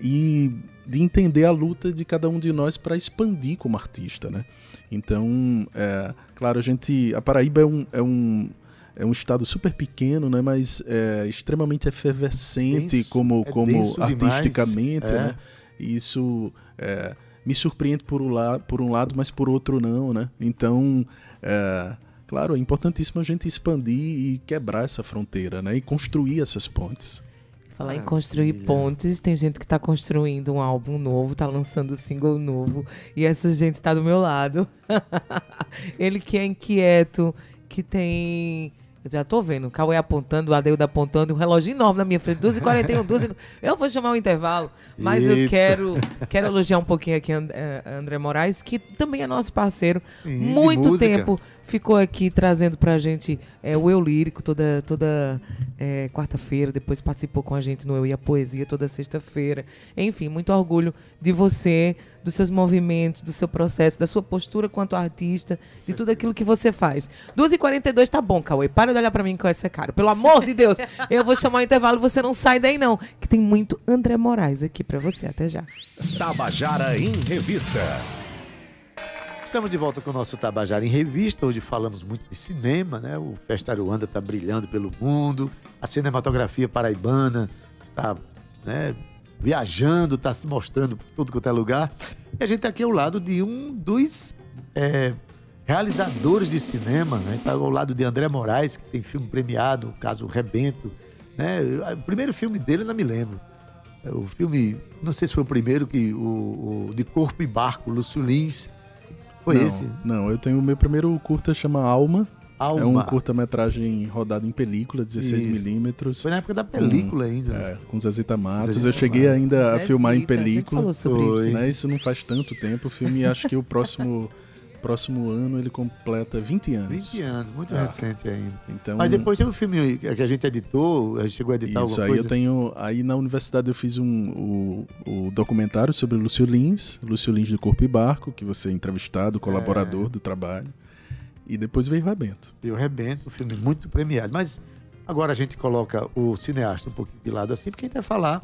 e de entender a luta de cada um de nós para expandir como artista, né? Então, é, claro, a gente, a Paraíba é um, é um é um estado super pequeno, né, mas é extremamente efervescente denso, como, é como artisticamente, é. né? E isso é, me surpreende por um, la por um lado, mas por outro não, né? Então, é, claro, é importantíssimo a gente expandir e quebrar essa fronteira, né? E construir essas pontes. Falar em construir pontes, tem gente que está construindo um álbum novo, está lançando um single novo, e essa gente está do meu lado. [LAUGHS] Ele que é inquieto, que tem eu já tô vendo, o Cauê apontando, o Adeildo apontando, um relógio enorme na minha frente, 2h41, [LAUGHS] 12 Eu vou chamar o um intervalo, mas Isso. eu quero, quero elogiar um pouquinho aqui eh, André Moraes, que também é nosso parceiro. Sim, muito tempo ficou aqui trazendo pra gente é, o Eu Lírico toda, toda é, quarta-feira, depois participou com a gente no Eu e a Poesia toda sexta-feira. Enfim, muito orgulho de você, dos seus movimentos, do seu processo, da sua postura quanto artista, de tudo aquilo que você faz. 2h42 tá bom, Cauê. Para de olhar pra mim com essa cara. Pelo amor de Deus, eu vou chamar o intervalo, você não sai daí não, que tem muito André Moraes aqui pra você. Até já. Tabajara em Revista. Estamos de volta com o nosso Tabajara em Revista. Hoje falamos muito de cinema, né? O Festa Aruanda está brilhando pelo mundo, a cinematografia paraibana está né, viajando, está se mostrando por tudo quanto é lugar. E a gente está aqui ao lado de um dos é, realizadores de cinema, né? Está ao lado de André Moraes, que tem filme premiado, o caso Rebento. Né? O primeiro filme dele eu não me lembro. O filme, não sei se foi o primeiro, que o, o de Corpo e Barco, Lúcio Lins foi não, esse? Não, eu tenho o meu primeiro curta chama Alma. Alma. É um curta-metragem rodado em película, 16mm. Foi na época da película com, ainda. Né? É, com Zezita Matos. Zezita eu cheguei ainda a filmar em película. Foi. Isso, né? isso não faz tanto tempo. O filme, acho que o próximo [LAUGHS] próximo ano ele completa 20 anos. 20 anos, muito ah. recente ainda. Então, Mas depois tem um filme que a gente editou, a gente chegou a editar isso, aí coisa. eu tenho, aí na universidade eu fiz um, o, o documentário sobre Lúcio Lins, Lúcio Lins do Corpo e Barco, que você é entrevistado, colaborador é. do trabalho. E depois veio o Rebento. Veio o Rebento, um filme muito premiado. Mas agora a gente coloca o cineasta um pouquinho de lado assim, porque a gente vai falar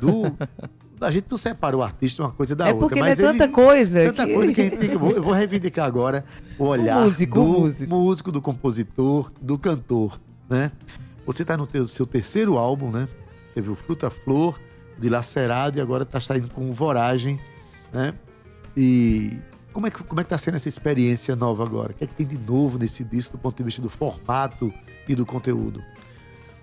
do [LAUGHS] a gente não separa o artista uma coisa da é outra. Porque mas é tanta ele, coisa. Tanta que... coisa que a gente [LAUGHS] tem que. Eu vou reivindicar agora o olhar o músico, do músico. músico, do compositor, do cantor. Né? Você está no teu, seu terceiro álbum, né? Teve o Fruta Flor, de Lacerado, e agora está saindo com o Voragem. Né? E como é, que, como é que está sendo essa experiência nova agora? O que é que tem de novo nesse disco do ponto de vista do formato e do conteúdo?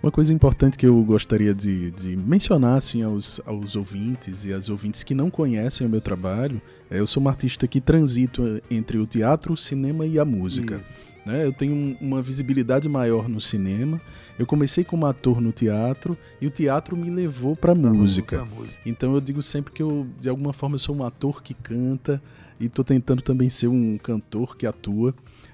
Uma coisa importante que eu gostaria de, de mencionar assim, aos, aos ouvintes e às ouvintes que não conhecem o meu trabalho, é, eu sou um artista que transito entre o teatro, o cinema e a música. Né? Eu tenho uma visibilidade maior no cinema. Eu comecei como ator no teatro e o teatro me levou para música. música. Então eu digo sempre que eu, de alguma forma, eu sou um ator que canta e estou tentando também ser um cantor que atua.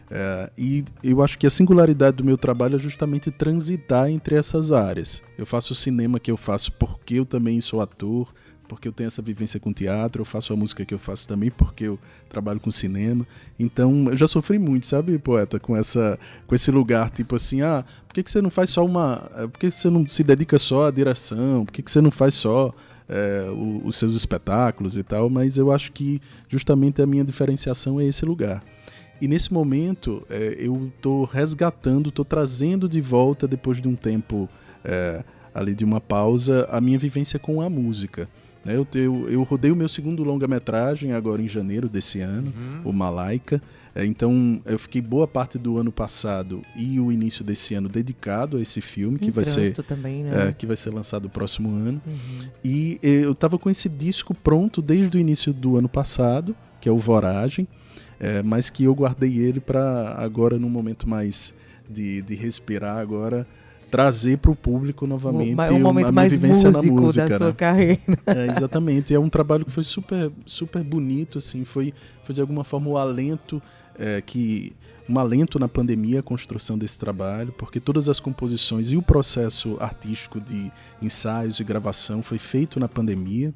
É, e eu acho que a singularidade do meu trabalho é justamente transitar entre essas áreas. Eu faço o cinema que eu faço porque eu também sou ator, porque eu tenho essa vivência com teatro, eu faço a música que eu faço também porque eu trabalho com cinema. Então, eu já sofri muito, sabe, poeta, com essa com esse lugar, tipo assim, ah, por que, que você não faz só uma, eh, por que, você não se dedica só à direção? Por que, que você não faz só é, o, os seus espetáculos e tal? Mas eu acho que justamente a minha diferenciação é esse lugar. E nesse momento, é, eu estou resgatando, estou trazendo de volta, depois de um tempo é, ali de uma pausa, a minha vivência com a música. Né? Eu, eu, eu rodei o meu segundo longa-metragem agora em janeiro desse ano, uhum. o Malaika. É, então eu fiquei boa parte do ano passado e o início desse ano dedicado a esse filme que vai ser também, né? é, que vai ser lançado no próximo ano. Uhum. E eu estava com esse disco pronto desde o início do ano passado, que é o Voragem, é, mas que eu guardei ele para agora num momento mais de, de respirar agora trazer para o público novamente um, um momento a minha mais vivência na música da né? sua carreira. É, exatamente. É um trabalho que foi super, super bonito, assim, foi, foi de alguma forma o alento é, que um alento na pandemia a construção desse trabalho, porque todas as composições e o processo artístico de ensaios e gravação foi feito na pandemia.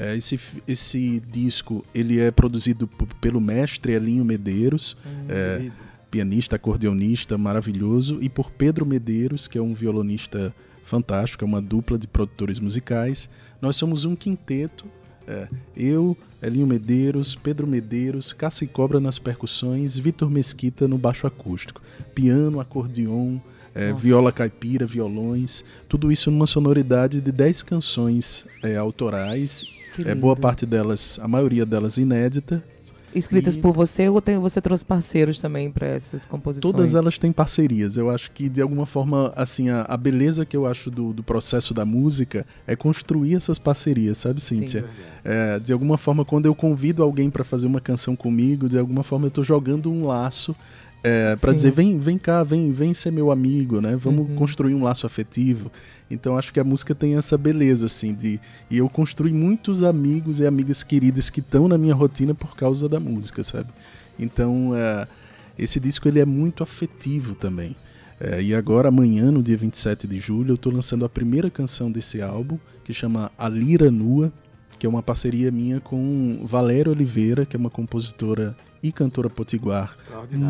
É, esse, esse disco ele é produzido pelo mestre Elinho Medeiros. Hum, é, pianista, acordeonista maravilhoso, e por Pedro Medeiros, que é um violonista fantástico, é uma dupla de produtores musicais. Nós somos um quinteto, é, eu, Elinho Medeiros, Pedro Medeiros, Cassi Cobra nas percussões, Vitor Mesquita no baixo acústico, piano, acordeon, é, viola caipira, violões, tudo isso numa sonoridade de 10 canções é, autorais, é, boa parte delas, a maioria delas inédita, escritas e... por você ou tem, você trouxe parceiros também para essas composições? Todas elas têm parcerias. Eu acho que de alguma forma, assim, a, a beleza que eu acho do, do, processo da música é construir essas parcerias, sabe, Cíntia? Sim, é, de alguma forma, quando eu convido alguém para fazer uma canção comigo, de alguma forma eu estou jogando um laço é, para dizer vem vem cá vem vem ser meu amigo né? Vamos uhum. construir um laço afetivo. Então acho que a música tem essa beleza assim de e eu construí muitos amigos e amigas queridas que estão na minha rotina por causa da música sabe? Então é, esse disco ele é muito afetivo também. É, e agora amanhã no dia 27 de julho eu estou lançando a primeira canção desse álbum que chama A Lira Nua que é uma parceria minha com Valéria Oliveira que é uma compositora e cantora potiguar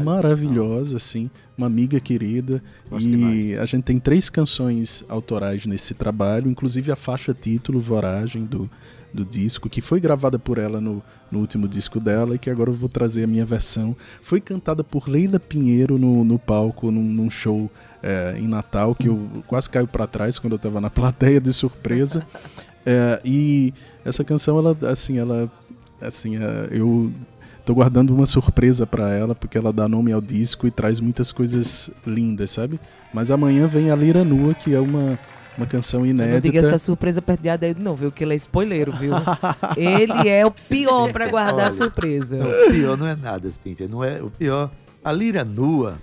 maravilhosa, assim, uma amiga querida. Gosto e demais. a gente tem três canções autorais nesse trabalho, inclusive a faixa título Voragem do, do disco, que foi gravada por ela no, no último disco dela e que agora eu vou trazer a minha versão. Foi cantada por Leila Pinheiro no, no palco, num, num show é, em Natal, que eu quase caio para trás quando eu estava na [LAUGHS] plateia de surpresa. É, [LAUGHS] e essa canção, ela, assim, ela, assim, é, eu Tô guardando uma surpresa para ela, porque ela dá nome ao disco e traz muitas coisas lindas, sabe? Mas amanhã vem a Lira Nua, que é uma, uma canção inédita. Não diga essa surpresa perto de Adaildo, não, viu? Que ele é spoileiro, viu? ele é o pior para guardar Olha, surpresa. Não, o pior não é nada, Cíntia. Não é o pior. A Lira Nua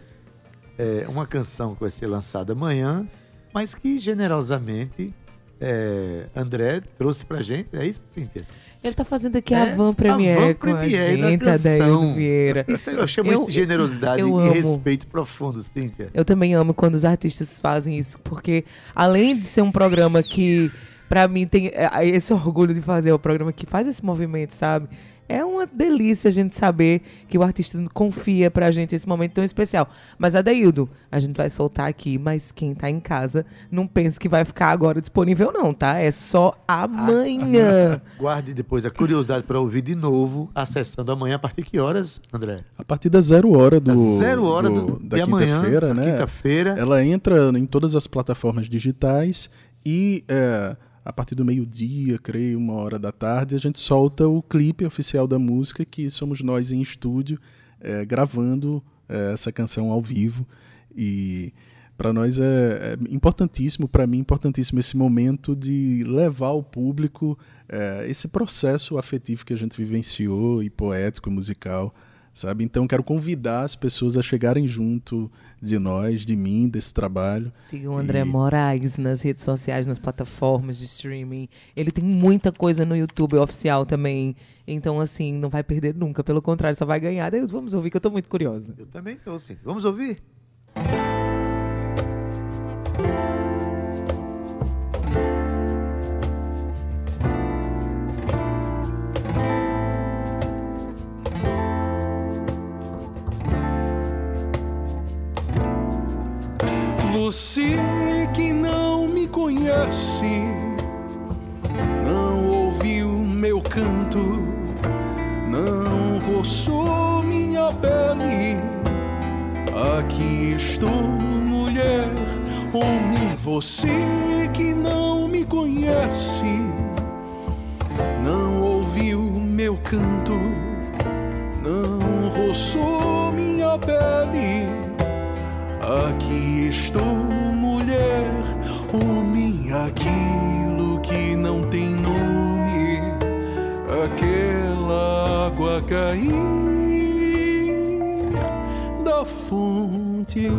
é uma canção que vai ser lançada amanhã, mas que generosamente é, André trouxe pra gente. É isso, Cíntia? Ele tá fazendo aqui é, a Van Premiere, a Van Premiere com a gente, Adaildo Vieira. Isso eu chamo eu, isso de generosidade eu, eu e amo. respeito profundo, Cíntia. Eu também amo quando os artistas fazem isso, porque além de ser um programa que, para mim, tem é, esse orgulho de fazer, é o programa que faz esse movimento, sabe? É uma delícia a gente saber que o artista confia pra gente esse momento tão especial. Mas, Adaildo, a gente vai soltar aqui, mas quem tá em casa não pense que vai ficar agora disponível, não, tá? É só amanhã. [LAUGHS] Guarde depois a curiosidade para ouvir de novo, acessando amanhã a partir de que horas, André? A partir da zero hora do. Da zero hora do, do da quinta-feira, né? Quinta-feira. Ela entra em todas as plataformas digitais e. É, a partir do meio-dia, creio, uma hora da tarde, a gente solta o clipe oficial da música, que somos nós em estúdio, é, gravando é, essa canção ao vivo. E para nós é, é importantíssimo, para mim, importantíssimo esse momento de levar ao público é, esse processo afetivo que a gente vivenciou, e poético, e musical, sabe? Então quero convidar as pessoas a chegarem junto de nós, de mim, desse trabalho. Sigam o André E- Moraes nas redes sociais, nas plataformas de streaming. Ele tem muita coisa no YouTube oficial também. Então, assim, não vai perder nunca. Pelo contrário, só vai ganhar. Daí vamos ouvir, que eu tô muito curiosa. Eu também tô, sim. Vamos ouvir? Você conhece, não ouviu meu canto, não roçou minha pele. Aqui estou, mulher, homem, você que não me conhece, não ouviu meu canto, não roçou minha pele. Aqui estou, cair da fonte.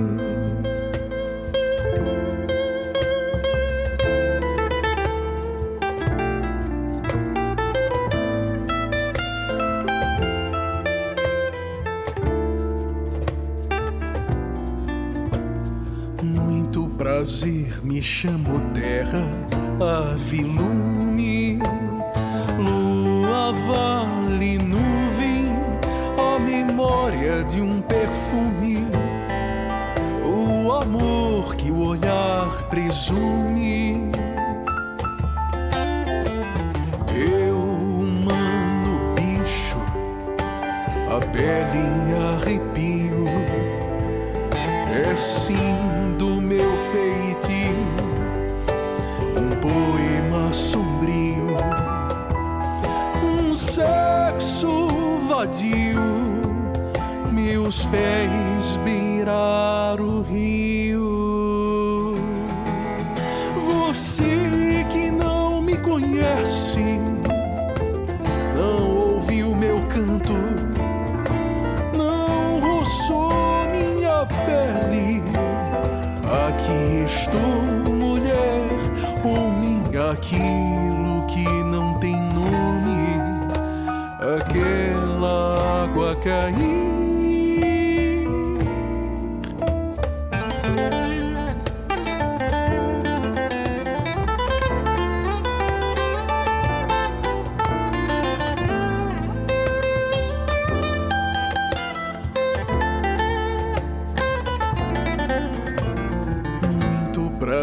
Muito prazer, me chamo terra, ave lume, lua, vale, memória de um perfume, o amor que o olhar presume. Eu, humano, bicho, a pele Meus pés o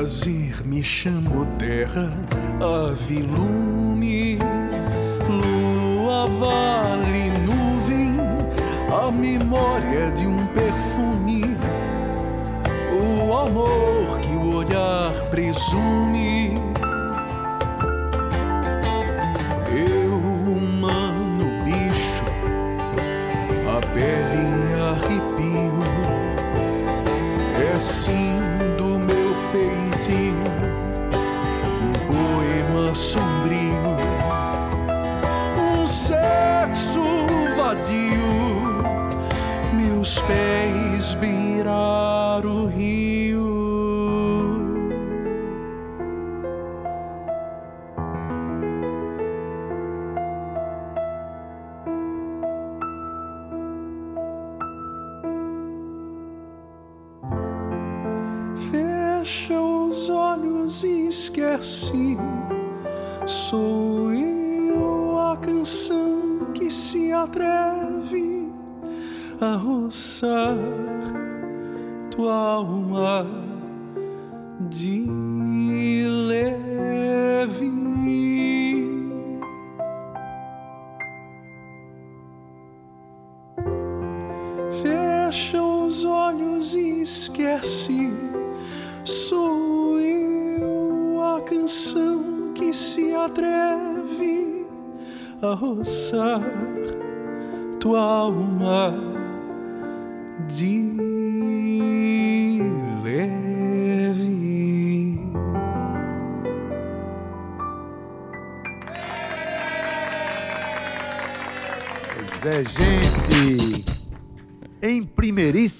prazer, me chamo terra, ave lume, lua, vale, nuvem, a memória de um perfume, o amor que o olhar presume. Eu, humano, bicho, a pele em arrepio é sim so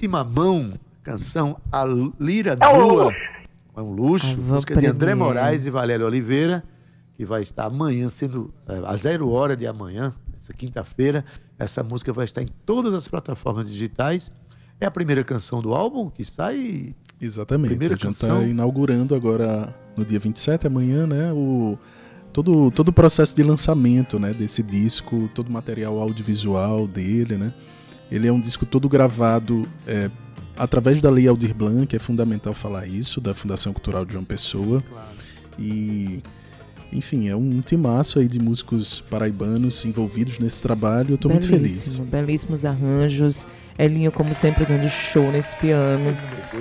primeiríssima mão. Canção A Lira É um Nua. É um luxo. A van Música de André. Moraes e Valério Oliveira, que vai estar amanhã, sendo é, às zero hora de amanhã, essa quinta-feira. Essa música vai estar em todas as plataformas digitais. É a primeira canção do álbum que sai. Exatamente. Primeira a gente está canção. inaugurando agora, no dia 27, amanhã, né? O, todo, todo o processo de lançamento né, desse disco, todo o material audiovisual dele, né? Ele é um disco todo gravado é, através da Lei Aldir Blanc, é fundamental falar isso, da Fundação Cultural de João Pessoa. E, enfim, é um timaço aí de músicos paraibanos envolvidos nesse trabalho. Eu tô muito feliz. Belíssimo, belíssimos arranjos. Elinho, como sempre, dando show nesse piano.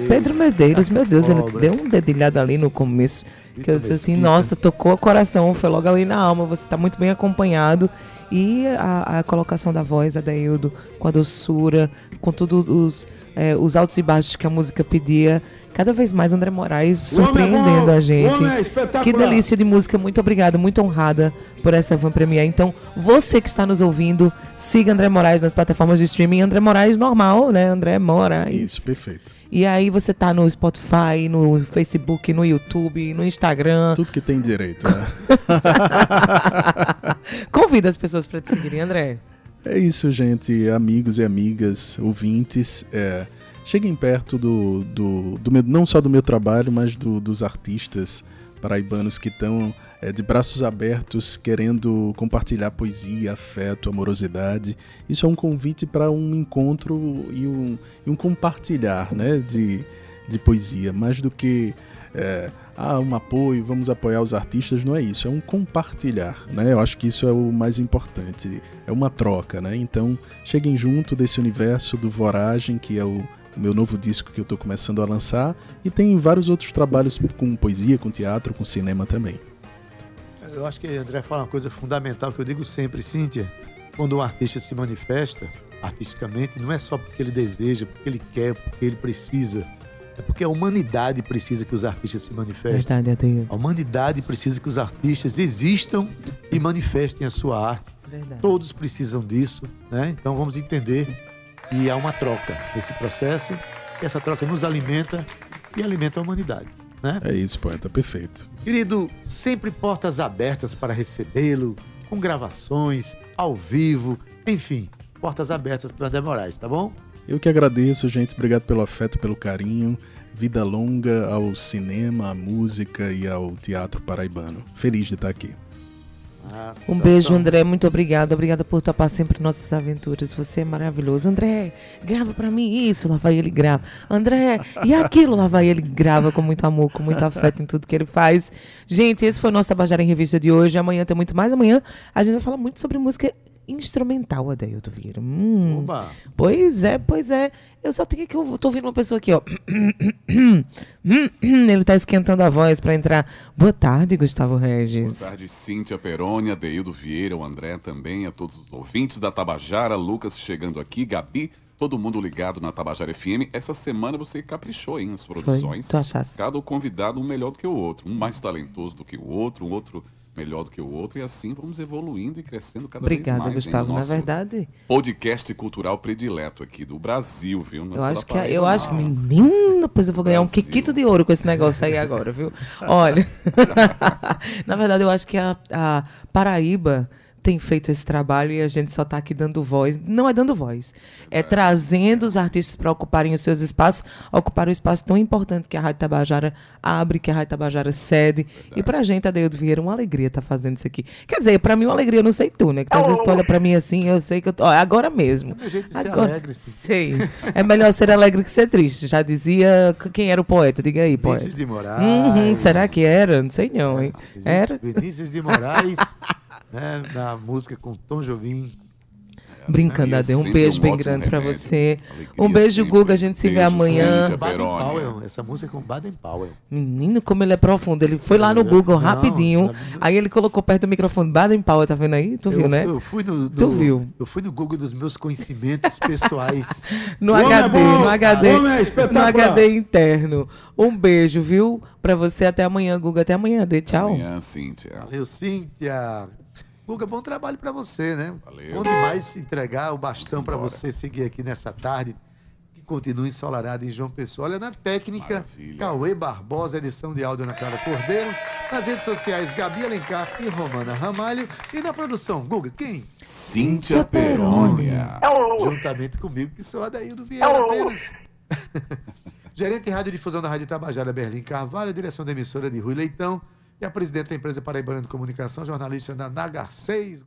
Pedro Medeiros, meu Deus, ele deu um dedilhado ali no começo. Que eu disse assim, nossa, tocou o coração, foi logo ali na alma. Você está muito bem acompanhado. E a, a colocação da voz, Adaildo, com a doçura, com todos os, eh, os altos e baixos que a música pedia. Cada vez mais André Moraes surpreendendo a gente. Que delícia de música, muito obrigada, muito honrada por essa Van Premier. Então, você que está nos ouvindo, siga André Moraes nas plataformas de streaming. André Moraes normal, né? André Moraes. Isso, perfeito. E aí você tá no Spotify, no Facebook, no YouTube, no Instagram. Tudo que tem direito, né? [LAUGHS] Convida as pessoas para te seguirem, André. É isso, gente, amigos e amigas, ouvintes. É, cheguem perto do, do, do meu, não só do meu trabalho, mas do- dos artistas paraibanos que estão é, de braços abertos, querendo compartilhar poesia, afeto, amorosidade. Isso é um convite para um encontro e um, e um compartilhar né, de, de poesia, mais do que é, ah, um apoio, vamos apoiar os artistas, não é isso, é um compartilhar, né? Eu acho que isso é o mais importante, é uma troca, né? Então, cheguem junto desse universo do Voragem, que é o meu novo disco que eu estou começando a lançar, e tem vários outros trabalhos com poesia, com teatro, com cinema também. Eu acho que André fala uma coisa fundamental que eu digo sempre, Cíntia. Quando um artista se manifesta artisticamente, não é só porque ele deseja, porque ele quer, porque ele precisa. É porque a humanidade precisa que os artistas se manifestem. Verdade, Adeildo. A humanidade precisa que os artistas existam e manifestem a sua arte. Verdade. Todos precisam disso, né? Então vamos entender que há uma troca nesse processo, que essa troca nos alimenta e alimenta a humanidade, né? É isso, poeta, perfeito. Querido, sempre portas abertas para recebê-lo, com gravações, ao vivo, enfim, portas abertas para André Moraes, tá bom? Eu que agradeço, gente. Obrigado pelo afeto, pelo carinho. Vida longa ao cinema, à música e ao teatro paraibano. Feliz de estar aqui. Um beijo, André. Muito obrigada. Obrigada por topar sempre nossas aventuras. Você é maravilhoso. André, grava pra mim isso. Lá vai ele grava. André, e aquilo? Lá vai ele grava com muito amor, com muito afeto em tudo que ele faz. Gente, esse foi o nosso Tabajara em Revista de hoje. Amanhã tem muito mais. Amanhã a gente vai falar muito sobre música instrumental, Adeildo Vieira. Hum. Oba. Pois é, pois é. Eu só tenho que eu tô ouvindo uma pessoa aqui, ó. [COUGHS] Ele tá esquentando a voz pra entrar. Boa tarde, Gustavo Regis. Boa tarde, Cíntia Peroni, Adeildo Vieira, o André também, a todos os ouvintes da Tabajara, Lucas chegando aqui, Gabi, todo mundo ligado na Tabajara FM. Essa semana você caprichou hein, nas produções. tu achasse? Cada convidado um melhor do que o outro, um mais talentoso do que o outro, um outro melhor do que o outro, e assim vamos evoluindo e crescendo cada Obrigada, vez mais. hein, Gustavo. no Na verdade, podcast cultural predileto aqui do Brasil, viu? Não é eu acho que Paraíba, eu acho que menino, pois eu vou ganhar um Brasil. quiquito de ouro com esse negócio aí agora, viu? Olha, [LAUGHS] na verdade eu acho que a, a Paraíba tem feito esse trabalho e a gente só está aqui dando voz. Não é dando voz, é trazendo os artistas para ocuparem os seus espaços, ocupar o espaço tão importante que a Rádio Tabajara abre, que a Rádio Tabajara cede. E pra gente, Adeildo Vieira, uma alegria estar fazendo isso aqui. Quer dizer, pra mim uma alegria, eu não sei tu, né? Que às vezes tu olha pra mim assim, eu sei que eu tô... É agora mesmo. meu jeito de ser Agora, alegre, sim. Sei. É melhor ser alegre que ser triste. Já dizia quem era o poeta. Diga aí, poeta. Vinícius de Moraes. Uhum, será que era? Não sei não, hein? Era? Vinícius de Moraes, [LAUGHS] né, na música com Tom Jobim. Brincando, É, é Ade. Um beijo bem grande pra remédio. você. Alegria Um beijo, sempre. Guga. A gente se vê Beijo, amanhã. Baden Peroni. Powell, essa música é com Baden Powell. Menino, como ele é profundo. Ele foi lá no Não, Google não, rapidinho. não. Aí ele colocou perto do microfone Baden Powell, tá vendo aí? Tu viu, eu, né? Eu fui no, Tu no- viu. Eu fui no Google dos meus conhecimentos pessoais. [LAUGHS] No é HD, bom, no HD, o homem é no. HD interno. Um beijo, viu? Pra você até amanhã, Guga. Até amanhã, Ade. Tchau. Amanhã, Cíntia. Valeu, Cíntia. Guga, bom trabalho pra você, né? Valeu. Bom demais entregar o bastão pra você seguir aqui nessa tarde continua ensolarado em João Pessoa. Olha, na técnica, Maravilha. Cauê Barbosa, edição de áudio na Clara Cordeiro. Nas redes sociais, Gabi Alencar e Romana Ramalho. E na produção, Guga, quem? Cíntia Perônia. Juntamente comigo, que sou Adaildo Vieira apenas. [LAUGHS] Gerente de Radiodifusão da Rádio Tabajara, Berlim Carvalho, direção da emissora de Rui Leitão e a presidente da empresa Paraibana de Comunicação, jornalista Nagar 6.